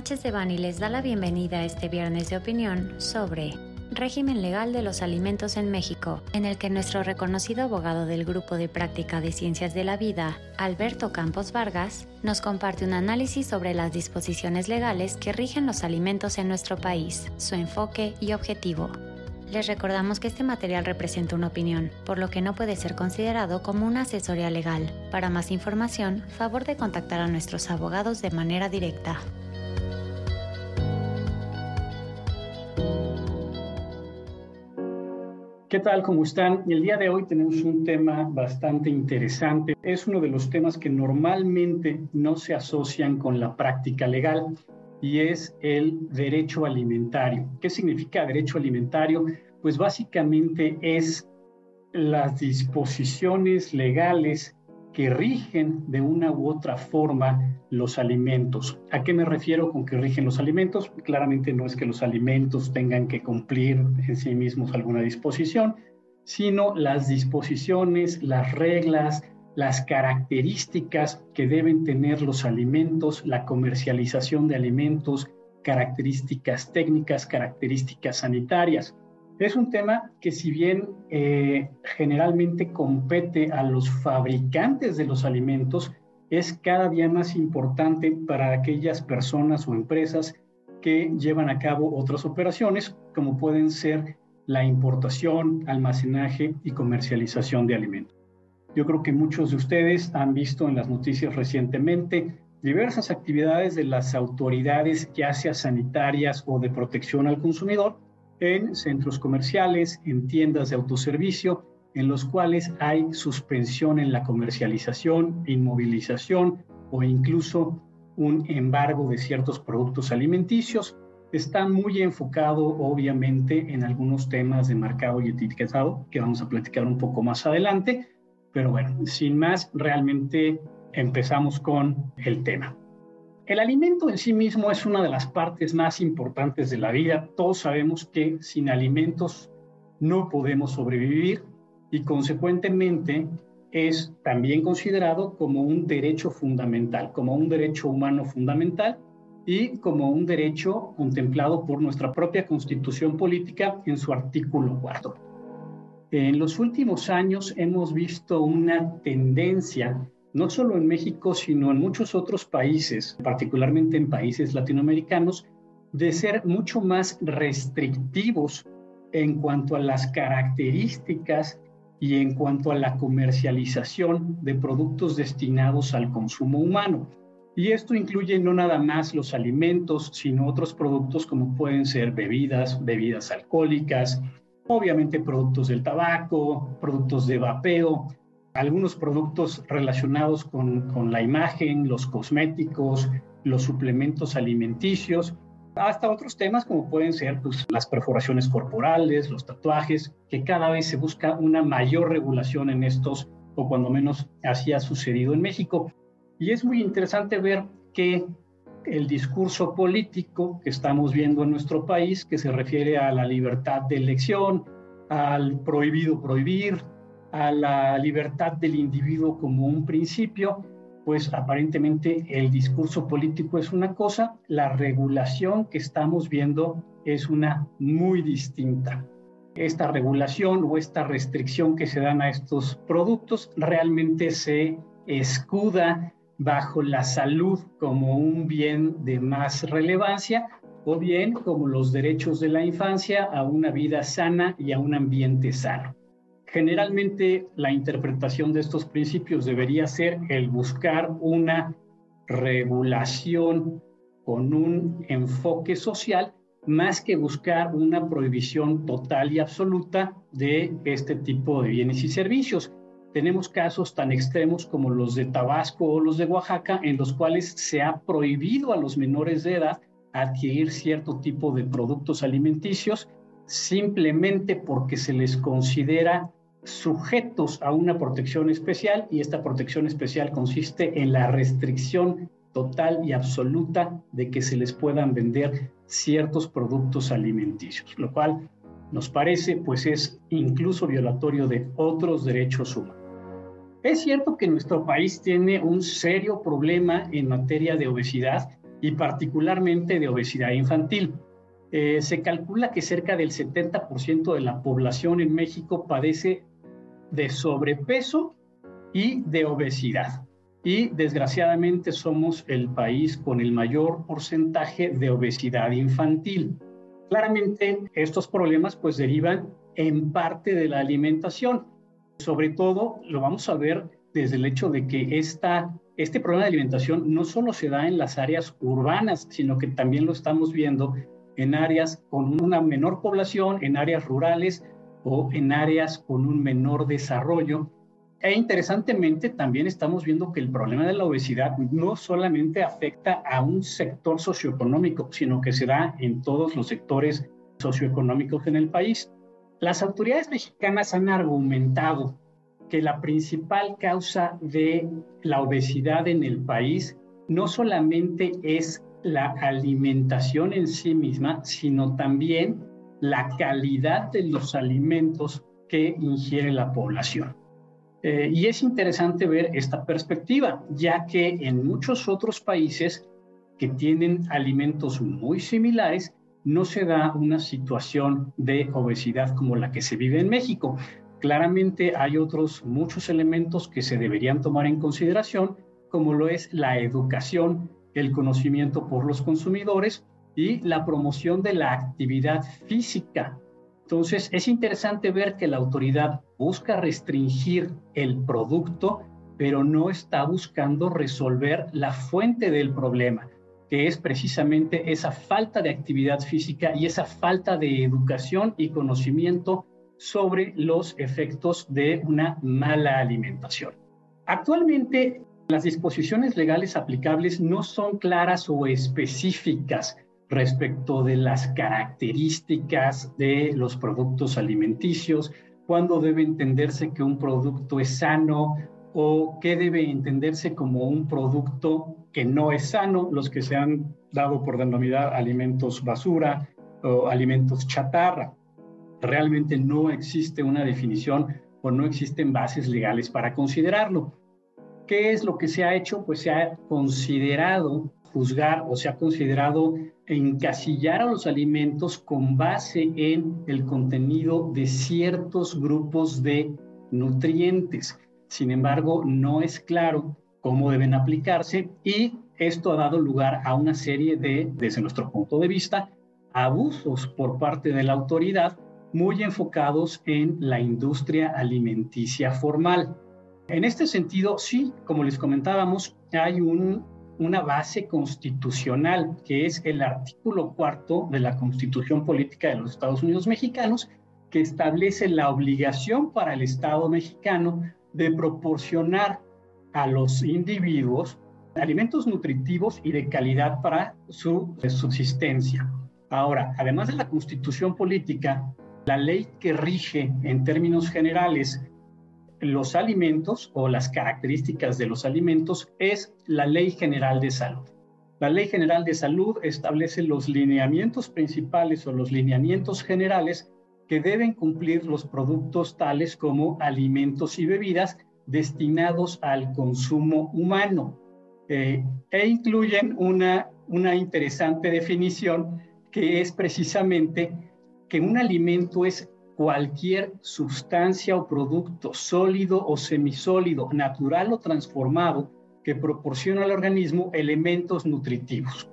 Sánchez de Bani les da la bienvenida a este viernes de opinión sobre régimen legal de los alimentos en México, en el que nuestro reconocido abogado del Grupo de Práctica de Ciencias de la Vida, Alberto Campos Vargas, nos comparte un análisis sobre las disposiciones legales que rigen los alimentos en nuestro país, su enfoque y objetivo. Les recordamos que este material representa una opinión, por lo que no puede ser considerado como una asesoría legal. Para más información, favor de contactar a nuestros abogados de manera directa. ¿Qué tal? ¿Cómo están? El día de hoy tenemos un tema bastante interesante. Es uno de los temas que normalmente no se asocian con la práctica legal y es el derecho alimentario. ¿Qué significa derecho alimentario? Pues básicamente es las disposiciones legales que rigen de una u otra forma los alimentos. ¿A qué me refiero con que rigen los alimentos? Claramente no es que los alimentos tengan que cumplir en sí mismos alguna disposición, sino las disposiciones, las reglas, las características que deben tener los alimentos, la comercialización de alimentos, características técnicas, características sanitarias. Es un tema que si bien eh, generalmente compete a los fabricantes de los alimentos, es cada día más importante para aquellas personas o empresas que llevan a cabo otras operaciones, como pueden ser la importación, almacenaje y comercialización de alimentos. Yo creo que muchos de ustedes han visto en las noticias recientemente diversas actividades de las autoridades, ya sea sanitarias o de protección al consumidor, en centros comerciales, en tiendas de autoservicio, en los cuales hay suspensión en la comercialización, inmovilización o incluso un embargo de ciertos productos alimenticios. Está muy enfocado, obviamente, en algunos temas de marcado y etiquetado, que vamos a platicar un poco más adelante. Pero bueno, sin más, realmente empezamos con el tema. El alimento en sí mismo es una de las partes más importantes de la vida. Todos sabemos que sin alimentos no podemos sobrevivir y consecuentemente es también considerado como un derecho fundamental, como un derecho humano fundamental y como un derecho contemplado por nuestra propia constitución política en su artículo cuarto. En los últimos años hemos visto una tendencia no solo en México, sino en muchos otros países, particularmente en países latinoamericanos, de ser mucho más restrictivos en cuanto a las características y en cuanto a la comercialización de productos destinados al consumo humano. Y esto incluye no nada más los alimentos, sino otros productos como pueden ser bebidas, bebidas alcohólicas, obviamente productos del tabaco, productos de vapeo, algunos productos relacionados con, la imagen, los cosméticos, los suplementos alimenticios, hasta otros temas como pueden ser pues, las perforaciones corporales, los tatuajes, que cada vez se busca una mayor regulación en estos, o cuando menos así ha sucedido en México. Y es muy interesante ver que el discurso político que estamos viendo en nuestro país, que se refiere a la libertad de elección, al prohibido prohibir, a la libertad del individuo como un principio, pues aparentemente el discurso político es una cosa, la regulación que estamos viendo es una muy distinta. Esta regulación o esta restricción que se dan a estos productos realmente se escuda bajo la salud como un bien de más relevancia o bien como los derechos de la infancia a una vida sana y a un ambiente sano. Generalmente la interpretación de estos principios debería ser el buscar una regulación con un enfoque social más que buscar una prohibición total y absoluta de este tipo de bienes y servicios. Tenemos casos tan extremos como los de Tabasco o los de Oaxaca, en los cuales se ha prohibido a los menores de edad adquirir cierto tipo de productos alimenticios simplemente porque se les considera sujetos a una protección especial y esta protección especial consiste en la restricción total y absoluta de que se les puedan vender ciertos productos alimenticios, lo cual nos parece pues es incluso violatorio de otros derechos humanos. Es cierto que nuestro país tiene un serio problema en materia de obesidad y particularmente de obesidad infantil. Eh, se calcula que cerca del 70% de la población en México padece de sobrepeso y de obesidad. Y desgraciadamente somos el país con el mayor porcentaje de obesidad infantil. Claramente estos problemas pues derivan en parte de la alimentación. Sobre todo lo vamos a ver desde el hecho de que esta, este problema de alimentación no solo se da en las áreas urbanas, sino que también lo estamos viendo en áreas con una menor población, en áreas rurales o en áreas con un menor desarrollo. E interesantemente también estamos viendo que el problema de la obesidad no solamente afecta a un sector socioeconómico, sino que se da en todos los sectores socioeconómicos en el país. Las autoridades mexicanas han argumentado que la principal causa de la obesidad en el país no solamente es la alimentación en sí misma, sino también la calidad de los alimentos que ingiere la población. Eh, y es interesante ver esta perspectiva, ya que en muchos otros países que tienen alimentos muy similares, no se da una situación de obesidad como la que se vive en México. Claramente hay otros muchos elementos que se deberían tomar en consideración, como lo es la educación el conocimiento por los consumidores y la promoción de la actividad física. Entonces, es interesante ver que la autoridad busca restringir el producto, pero no está buscando resolver la fuente del problema, que es precisamente esa falta de actividad física y esa falta de educación y conocimiento sobre los efectos de una mala alimentación. Actualmente las disposiciones legales aplicables no son claras o específicas respecto de las características de los productos alimenticios, cuándo debe entenderse que un producto es sano o qué debe entenderse como un producto que no es sano, los que se han dado por denominar alimentos basura o alimentos chatarra. Realmente no existe una definición o no existen bases legales para considerarlo. ¿Qué es lo que se ha hecho? Pues se ha considerado juzgar o se ha considerado encasillar a los alimentos con base en el contenido de ciertos grupos de nutrientes. Sin embargo, no es claro cómo deben aplicarse y esto ha dado lugar a una serie de, desde nuestro punto de vista, abusos por parte de la autoridad muy enfocados en la industria alimenticia formal. En este sentido, sí, como les comentábamos, hay una base constitucional, que es el artículo cuarto de la Constitución Política de los Estados Unidos Mexicanos, que establece la obligación para el Estado mexicano de proporcionar a los individuos alimentos nutritivos y de calidad para su subsistencia. Ahora, además de la constitución política, la ley que rige en términos generales los alimentos o las características de los alimentos es la Ley General de Salud. La Ley General de Salud establece los lineamientos principales o los lineamientos generales que deben cumplir los productos tales como alimentos y bebidas destinados al consumo humano. Eh, e incluyen una, una interesante definición que es precisamente que un alimento es cualquier sustancia o producto sólido o semisólido, natural o transformado, que proporciona al organismo elementos nutritivos.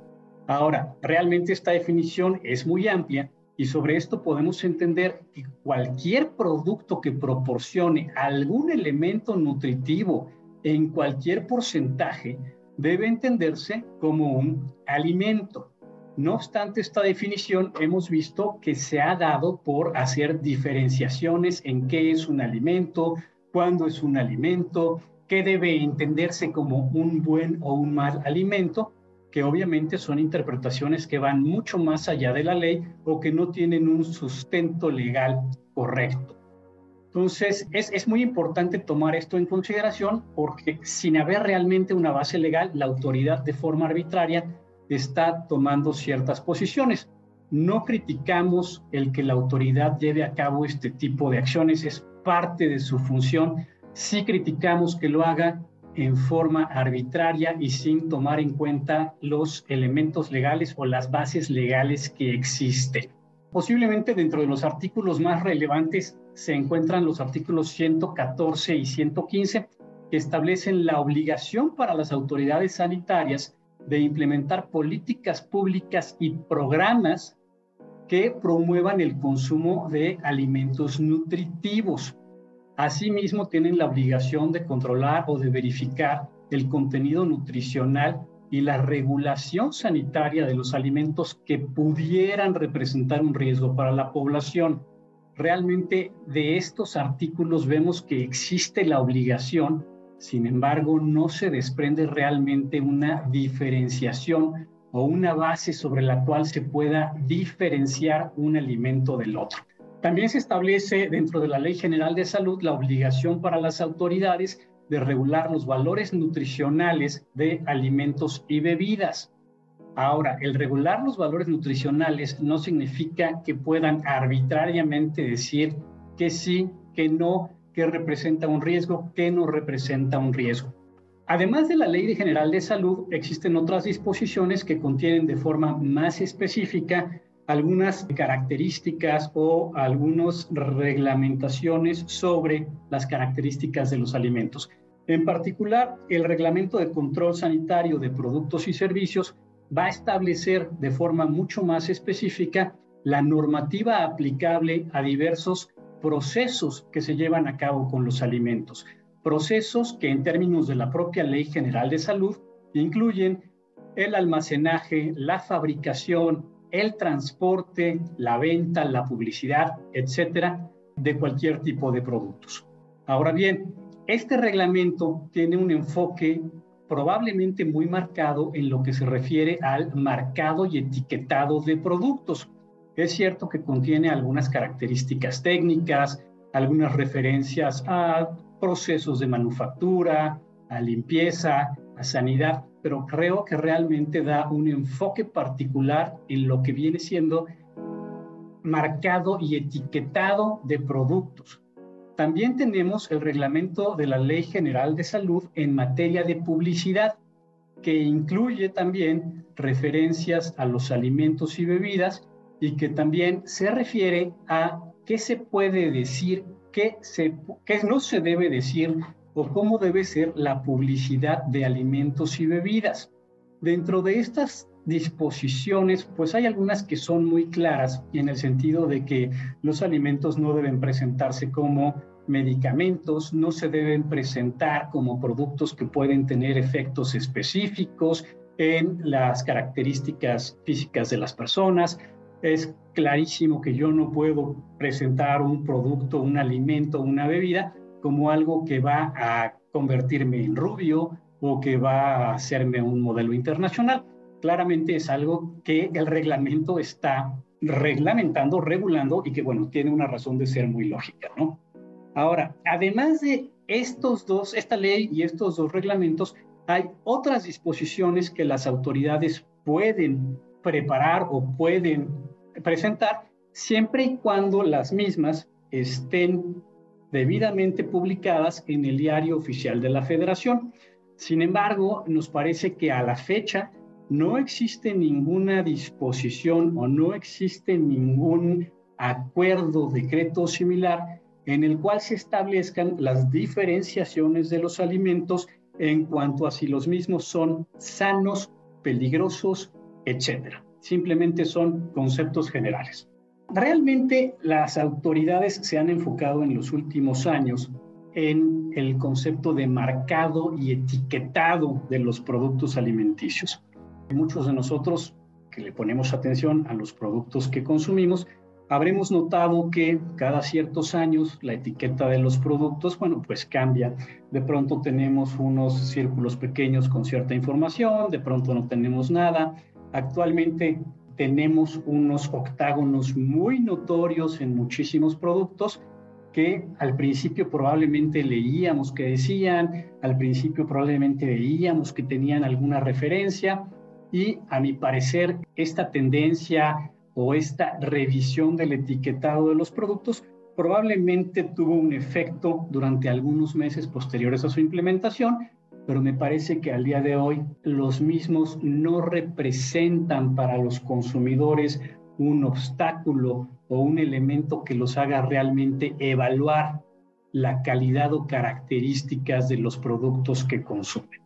Ahora, realmente esta definición es muy amplia y sobre esto podemos entender que cualquier producto que proporcione algún elemento nutritivo en cualquier porcentaje debe entenderse como un alimento. No obstante esta definición, hemos visto que se ha dado por hacer diferenciaciones en qué es un alimento, cuándo es un alimento, qué debe entenderse como un buen o un mal alimento, que obviamente son interpretaciones que van mucho más allá de la ley o que no tienen un sustento legal correcto. Entonces, es, es, muy importante tomar esto en consideración porque sin haber realmente una base legal, la autoridad de forma arbitraria está tomando ciertas posiciones. No criticamos el que la autoridad lleve a cabo este tipo de acciones, es parte de su función. Sí criticamos que lo haga en forma arbitraria y sin tomar en cuenta los elementos legales o las bases legales que existen. Posiblemente dentro de los artículos más relevantes se encuentran los artículos 114 y 115 que establecen la obligación para las autoridades sanitarias de implementar políticas públicas y programas que promuevan el consumo de alimentos nutritivos. Asimismo, tienen la obligación de controlar o de verificar el contenido nutricional y la regulación sanitaria de los alimentos que pudieran representar un riesgo para la población. Realmente de estos artículos vemos que existe la obligación sin embargo, no se desprende realmente una diferenciación o una base sobre la cual se pueda diferenciar un alimento del otro. También se establece dentro de la Ley General de Salud la obligación para las autoridades de regular los valores nutricionales de alimentos y bebidas. Ahora, el regular los valores nutricionales no significa que puedan arbitrariamente decir que sí, que no, qué representa un riesgo, qué no representa un riesgo. Además de la Ley General de Salud, existen otras disposiciones que contienen de forma más específica algunas características o algunas reglamentaciones sobre las características de los alimentos. En particular, el Reglamento de Control Sanitario de Productos y Servicios va a establecer de forma mucho más específica la normativa aplicable a diversos procesos que se llevan a cabo con los alimentos. Procesos que en términos de la propia Ley General de Salud incluyen el almacenaje, la fabricación, el transporte, la venta, la publicidad, etcétera, de cualquier tipo de productos. Ahora bien, este reglamento tiene un enfoque probablemente muy marcado en lo que se refiere al marcado y etiquetado de productos. Es cierto que contiene algunas características técnicas, algunas referencias a procesos de manufactura, a limpieza, a sanidad, pero creo que realmente da un enfoque particular en lo que viene siendo marcado y etiquetado de productos. También tenemos el reglamento de la Ley General de Salud en materia de publicidad, que incluye también referencias a los alimentos y bebidas y que también se refiere a qué se puede decir, qué, se, qué no se debe decir o cómo debe ser la publicidad de alimentos y bebidas. Dentro de estas disposiciones, pues hay algunas que son muy claras en el sentido de que los alimentos no deben presentarse como medicamentos, no se deben presentar como productos que pueden tener efectos específicos en las características físicas de las personas, es clarísimo que yo no puedo presentar un producto, un alimento, una bebida como algo que va a convertirme en rubio o que va a hacerme un modelo internacional. Claramente es algo que el reglamento está reglamentando, regulando y que, bueno, tiene una razón de ser muy lógica, ¿no? Ahora, además de estos dos, esta ley y estos dos reglamentos, hay otras disposiciones que las autoridades pueden preparar o pueden presentar siempre y cuando las mismas estén debidamente publicadas en el diario oficial de la federación. Sin embargo, nos parece que a la fecha no existe ninguna disposición o no existe ningún acuerdo, decreto similar en el cual se establezcan las diferenciaciones de los alimentos en cuanto a si los mismos son sanos, peligrosos, etcétera simplemente son conceptos generales. Realmente las autoridades se han enfocado en los últimos años en el concepto de marcado y etiquetado de los productos alimenticios. Muchos de nosotros que le ponemos atención a los productos que consumimos, habremos notado que cada ciertos años la etiqueta de los productos, bueno, pues cambia. De pronto tenemos unos círculos pequeños con cierta información, de pronto no tenemos nada, Actualmente tenemos unos octágonos muy notorios en muchísimos productos que al principio probablemente leíamos que decían, al principio probablemente veíamos que tenían alguna referencia y a mi parecer esta tendencia o esta revisión del etiquetado de los productos probablemente tuvo un efecto durante algunos meses posteriores a su implementación pero me parece que al día de hoy los mismos no representan para los consumidores un obstáculo o un elemento que los haga realmente evaluar la calidad o características de los productos que consumen.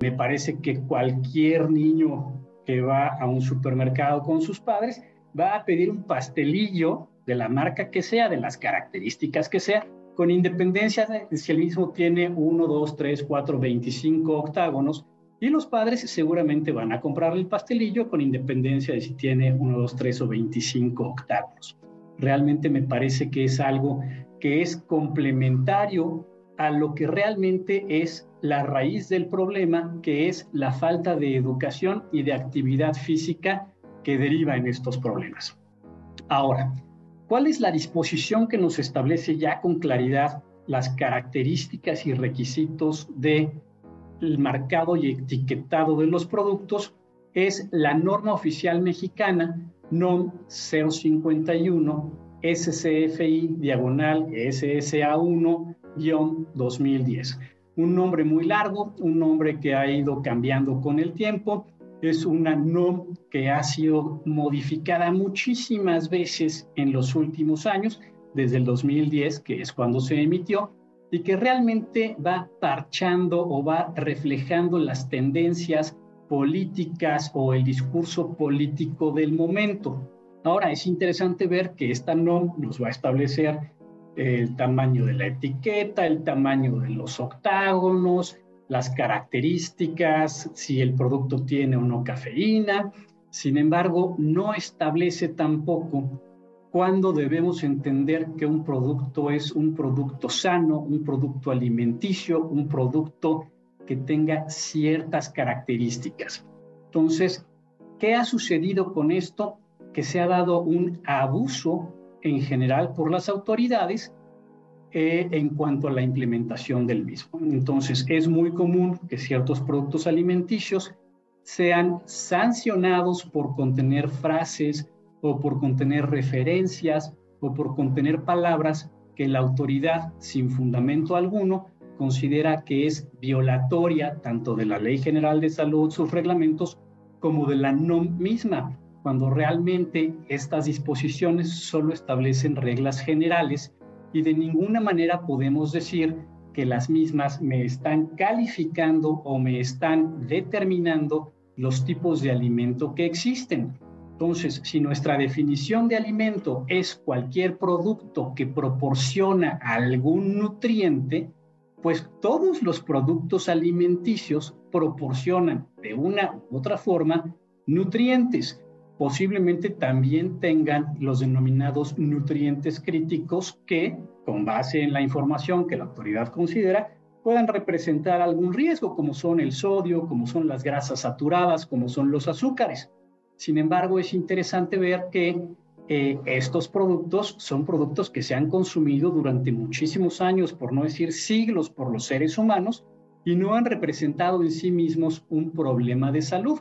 Me parece que cualquier niño que va a un supermercado con sus padres va a pedir un pastelillo de la marca que sea, de las características que sea, con independencia de si el mismo tiene 1, 2, 3, 4, 25 octágonos, y los padres seguramente van a comprar el pastelillo con independencia de si tiene 1, 2, 3 o 25 octágonos. Realmente me parece que es algo que es complementario a lo que realmente es la raíz del problema, que es la falta de educación y de actividad física que deriva en estos problemas. Ahora, ¿Cuál es la disposición que nos establece ya con claridad las características y requisitos del marcado y etiquetado de los productos? Es la norma oficial mexicana NOM 051 SCFI diagonal SSA1-2010. Un nombre muy largo, un nombre que ha ido cambiando con el tiempo es una NOM que ha sido modificada muchísimas veces en los últimos años, desde el 2010, que es cuando se emitió, y que realmente va parchando o va reflejando las tendencias políticas o el discurso político del momento. Ahora, es interesante ver que esta NOM nos va a establecer el tamaño de la etiqueta, el tamaño de los octágonos, las características, si el producto tiene o no cafeína. Sin embargo, no establece tampoco cuándo debemos entender que un producto es un producto sano, un producto alimenticio, un producto que tenga ciertas características. Entonces, ¿qué ha sucedido con esto? Que se ha dado un abuso en general por las autoridades eh, en cuanto a la implementación del mismo. Entonces, es muy común que ciertos productos alimenticios sean sancionados por contener frases o por contener referencias o por contener palabras que la autoridad, sin fundamento alguno, considera que es violatoria tanto de la Ley General de Salud, sus reglamentos, como de la NOM misma, cuando realmente estas disposiciones solo establecen reglas generales y de ninguna manera podemos decir que las mismas me están calificando o me están determinando los tipos de alimento que existen. Entonces, si nuestra definición de alimento es cualquier producto que proporciona algún nutriente, pues todos los productos alimenticios proporcionan de una u otra forma nutrientes posiblemente también tengan los denominados nutrientes críticos que, con base en la información que la autoridad considera, puedan representar algún riesgo, como son el sodio, como son las grasas saturadas, como son los azúcares. Sin embargo, es interesante ver que eh, estos productos son productos que se han consumido durante muchísimos años, por no decir siglos, por los seres humanos y no han representado en sí mismos un problema de salud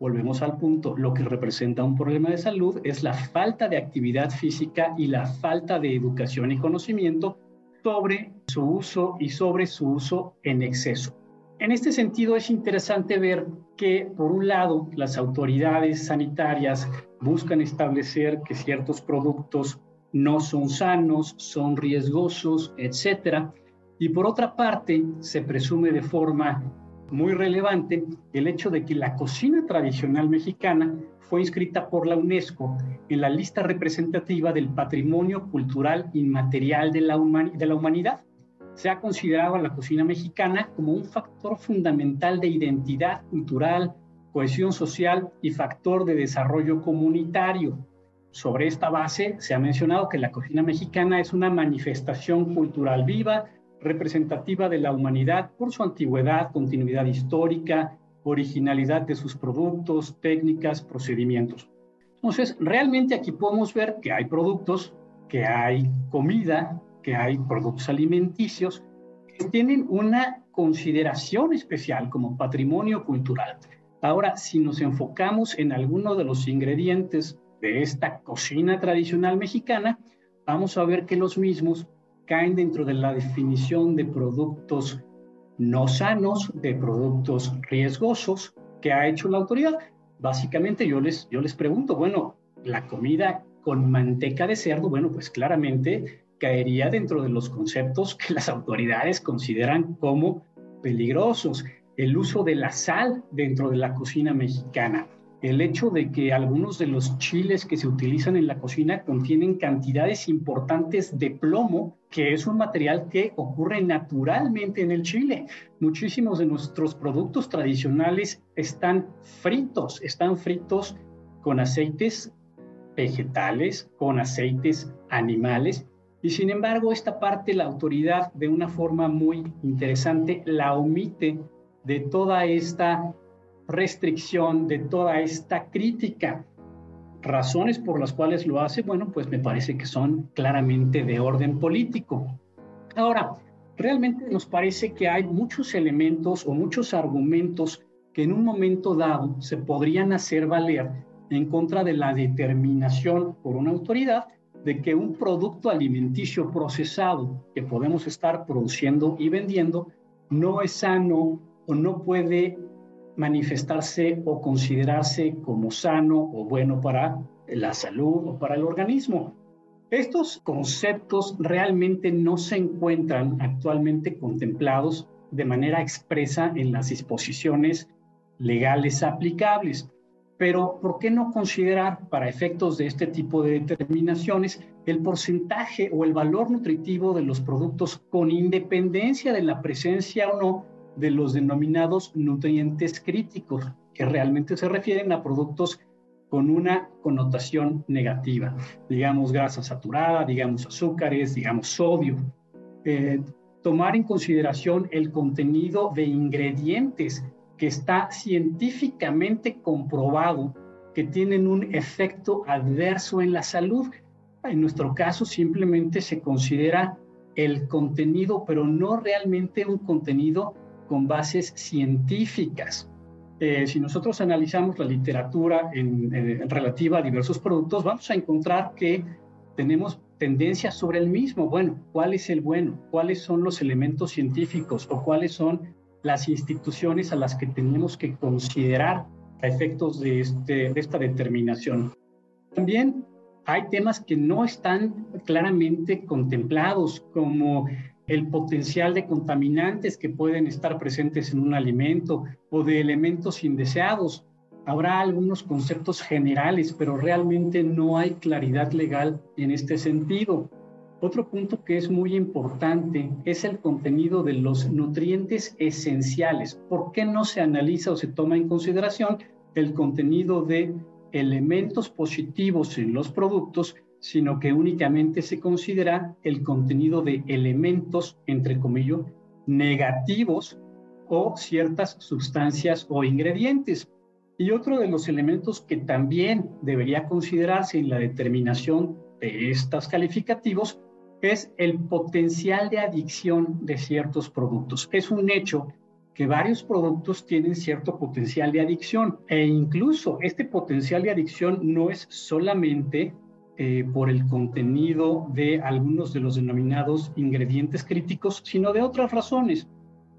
volvemos al punto, lo que representa un problema de salud es la falta de actividad física y la falta de educación y conocimiento sobre su uso y sobre su uso en exceso. En este sentido, es interesante ver que, por un lado, las autoridades sanitarias buscan establecer que ciertos productos no son sanos, son riesgosos, etc. Y por otra parte, se presume de forma muy relevante el hecho de que la cocina tradicional mexicana fue inscrita por la UNESCO en la lista representativa del patrimonio cultural inmaterial de la, humanidad. Se ha considerado a la cocina mexicana como un factor fundamental de identidad cultural, cohesión social y factor de desarrollo comunitario. Sobre esta base se ha mencionado que la cocina mexicana es una manifestación cultural viva, representativa de la humanidad por su antigüedad, continuidad histórica, originalidad de sus productos, técnicas, procedimientos. Entonces, realmente aquí podemos ver que hay productos, que hay comida, que hay productos alimenticios que tienen una consideración especial como patrimonio cultural. Ahora, si nos enfocamos en alguno de los ingredientes de esta cocina tradicional mexicana, vamos a ver que los mismos caen dentro de la definición de productos no sanos, de productos riesgosos que ha hecho la autoridad. Básicamente yo les, yo les pregunto, bueno, la comida con manteca de cerdo, bueno, pues claramente caería dentro de los conceptos que las autoridades consideran como peligrosos. El uso de la sal dentro de la cocina mexicana, el hecho de que algunos de los chiles que se utilizan en la cocina contienen cantidades importantes de plomo, que es un material que ocurre naturalmente en el chile. Muchísimos de nuestros productos tradicionales están fritos, están fritos con aceites vegetales, con aceites animales. Y sin embargo, esta parte la autoridad de una forma muy interesante la omite de toda esta restricción, de toda esta crítica. Razones por las cuales lo hace, bueno, pues me parece que son claramente de orden político. Ahora, realmente nos parece que hay muchos elementos o muchos argumentos que en un momento dado se podrían hacer valer en contra de la determinación por una autoridad de que un producto alimenticio procesado que podemos estar produciendo y vendiendo no es sano o no puede manifestarse o considerarse como sano o bueno para la salud o para el organismo. Estos conceptos realmente no se encuentran actualmente contemplados de manera expresa en las disposiciones legales aplicables. Pero, ¿por qué no considerar para efectos de este tipo de determinaciones el porcentaje o el valor nutritivo de los productos con independencia de la presencia o no de los denominados nutrientes críticos, que realmente se refieren a productos con una connotación negativa, digamos grasa saturada, digamos azúcares, digamos sodio. Eh, tomar en consideración el contenido de ingredientes que está científicamente comprobado que tienen un efecto adverso en la salud. En nuestro caso simplemente se considera el contenido, pero no realmente un contenido con bases científicas. Eh, si nosotros analizamos la literatura en, relativa a diversos productos, vamos a encontrar que tenemos tendencias sobre el mismo. Bueno, ¿cuál es el bueno? ¿Cuáles son los elementos científicos o cuáles son las instituciones a las que tenemos que considerar a efectos de, este, de esta determinación? También hay temas que no están claramente contemplados, como el potencial de contaminantes que pueden estar presentes en un alimento o de elementos indeseados. Habrá algunos conceptos generales, pero realmente no hay claridad legal en este sentido. Otro punto que es muy importante es el contenido de los nutrientes esenciales. ¿Por qué no se analiza o se toma en consideración el contenido de elementos positivos en los productos sino que únicamente se considera el contenido de elementos, entre comillas, negativos o ciertas sustancias o ingredientes. Y otro de los elementos que también debería considerarse en la determinación de estos calificativos es el potencial de adicción de ciertos productos. Es un hecho que varios productos tienen cierto potencial de adicción e incluso este potencial de adicción no es solamente eh, por el contenido de algunos de los denominados ingredientes críticos, sino de otras razones.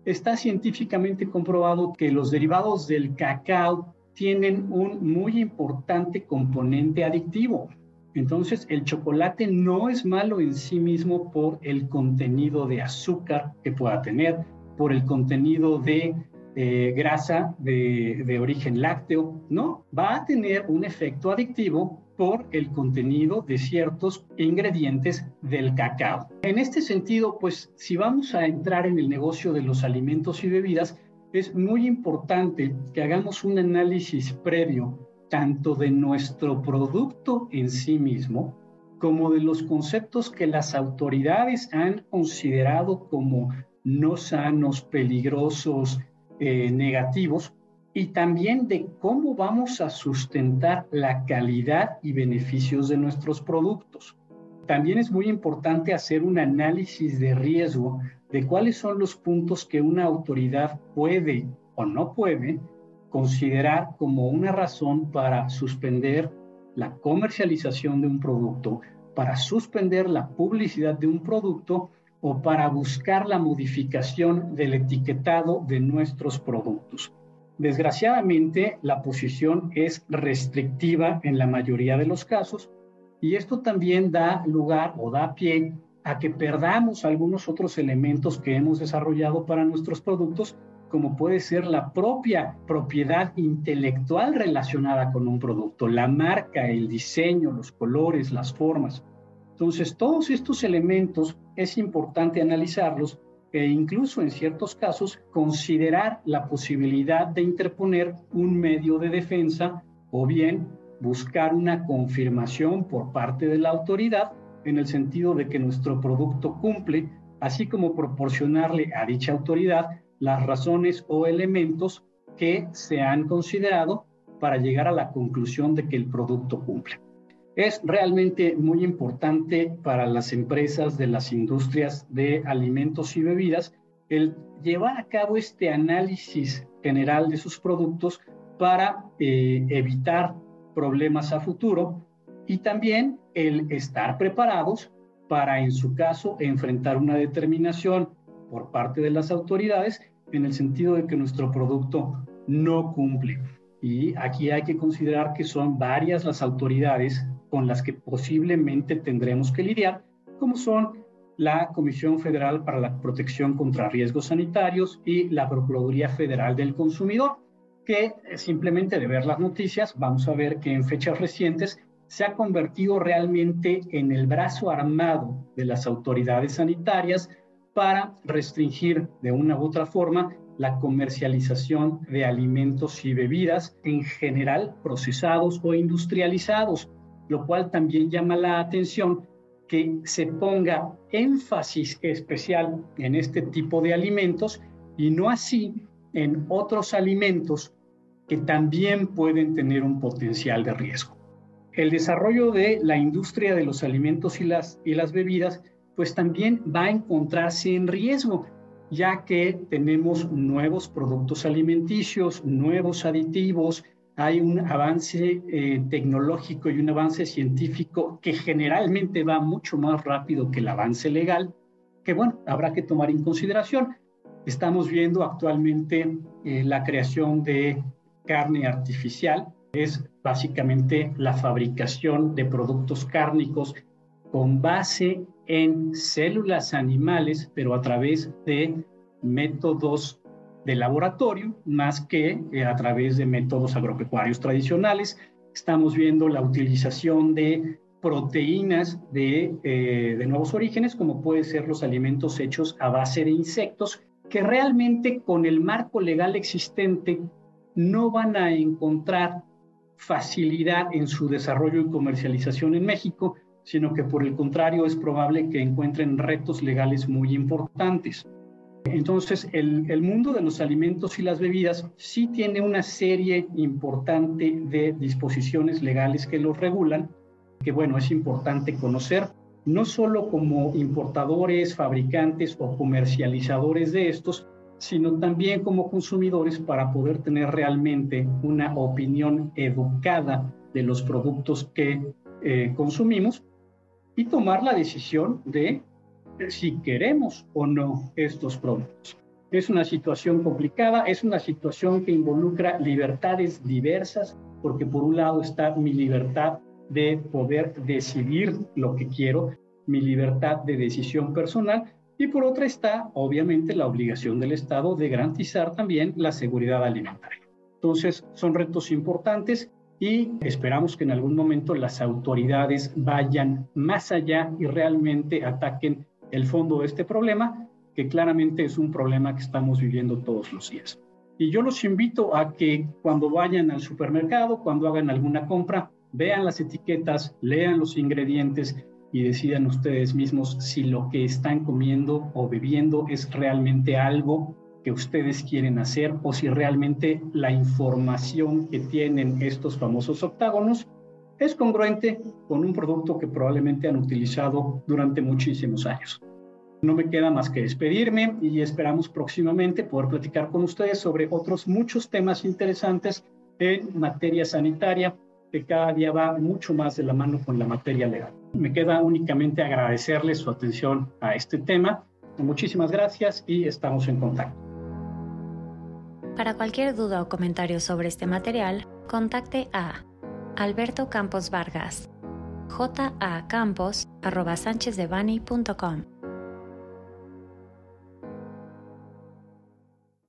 Está científicamente comprobado que los derivados del cacao tienen un muy importante componente adictivo. Entonces, el chocolate no es malo en sí mismo por el contenido de azúcar que pueda tener, por el contenido de eh, grasa de, de origen lácteo, no, va a tener un efecto adictivo por el contenido de ciertos ingredientes del cacao. En este sentido, pues si vamos a entrar en el negocio de los alimentos y bebidas, es muy importante que hagamos un análisis previo tanto de nuestro producto en sí mismo como de los conceptos que las autoridades han considerado como no sanos, peligrosos, eh, negativos, y también de cómo vamos a sustentar la calidad y beneficios de nuestros productos. También es muy importante hacer un análisis de riesgo de cuáles son los puntos que una autoridad puede o no puede considerar como una razón para suspender la comercialización de un producto, para suspender la publicidad de un producto o para buscar la modificación del etiquetado de nuestros productos. Desgraciadamente, la posición es restrictiva en la mayoría de los casos y esto también da lugar o da pie a que perdamos algunos otros elementos que hemos desarrollado para nuestros productos, como puede ser la propia propiedad intelectual relacionada con un producto, la marca, el diseño, los colores, las formas. Entonces, todos estos elementos es importante analizarlos e incluso en ciertos casos considerar la posibilidad de interponer un medio de defensa o bien buscar una confirmación por parte de la autoridad en el sentido de que nuestro producto cumple, así como proporcionarle a dicha autoridad las razones o elementos que se han considerado para llegar a la conclusión de que el producto cumple. Es realmente muy importante para las empresas de las industrias de alimentos y bebidas el llevar a cabo este análisis general de sus productos para eh, evitar problemas a futuro y también el estar preparados para, en su caso, enfrentar una determinación por parte de las autoridades en el sentido de que nuestro producto no cumple. Y aquí hay que considerar que son varias las autoridades con las que posiblemente tendremos que lidiar, como son la Comisión Federal para la Protección contra Riesgos Sanitarios y la Procuraduría Federal del Consumidor, que simplemente de ver las noticias vamos a ver que en fechas recientes se ha convertido realmente en el brazo armado de las autoridades sanitarias para restringir de una u otra forma la comercialización de alimentos y bebidas en general procesados o industrializados, lo cual también llama la atención que se ponga énfasis especial en este tipo de alimentos y no así en otros alimentos que también pueden tener un potencial de riesgo. El desarrollo de la industria de los alimentos y las, y las bebidas pues también va a encontrarse en riesgo ya que tenemos nuevos productos alimenticios, nuevos aditivos, hay un avance eh, tecnológico y un avance científico que generalmente va mucho más rápido que el avance legal, que bueno, habrá que tomar en consideración. Estamos viendo actualmente eh, la creación de carne artificial, es básicamente la fabricación de productos cárnicos con base en células animales, pero a través de métodos de laboratorio más que eh, a través de métodos agropecuarios tradicionales. Estamos viendo la utilización de proteínas de, eh, de nuevos orígenes, como pueden ser los alimentos hechos a base de insectos, que realmente con el marco legal existente no van a encontrar facilidad en su desarrollo y comercialización en México, sino que por el contrario es probable que encuentren retos legales muy importantes. Entonces, el, mundo de los alimentos y las bebidas sí tiene una serie importante de disposiciones legales que los regulan, que bueno, es importante conocer, no solo como importadores, fabricantes o comercializadores de estos, sino también como consumidores para poder tener realmente una opinión educada de los productos que eh, consumimos y tomar la decisión de si queremos o no estos productos. Es una situación complicada, es una situación que involucra libertades diversas, porque por un lado está mi libertad de poder decidir lo que quiero, mi libertad de decisión personal, y por otra está, obviamente, la obligación del Estado de garantizar también la seguridad alimentaria. Entonces, son retos importantes y esperamos que en algún momento las autoridades vayan más allá y realmente ataquen el fondo de este problema, que claramente es un problema que estamos viviendo todos los días. Y yo los invito a que cuando vayan al supermercado, cuando hagan alguna compra, vean las etiquetas, lean los ingredientes y decidan ustedes mismos si lo que están comiendo o bebiendo es realmente algo que ustedes quieren hacer o si realmente la información que tienen estos famosos octágonos es congruente con un producto que probablemente han utilizado durante muchísimos años. No me queda más que despedirme y esperamos próximamente poder platicar con ustedes sobre otros muchos temas interesantes en materia sanitaria que cada día va mucho más de la mano con la materia legal. Me queda únicamente agradecerles su atención a este tema muchísimas gracias y estamos en contacto. Para cualquier duda o comentario sobre este material, contacte a Alberto Campos Vargas, jacampos.com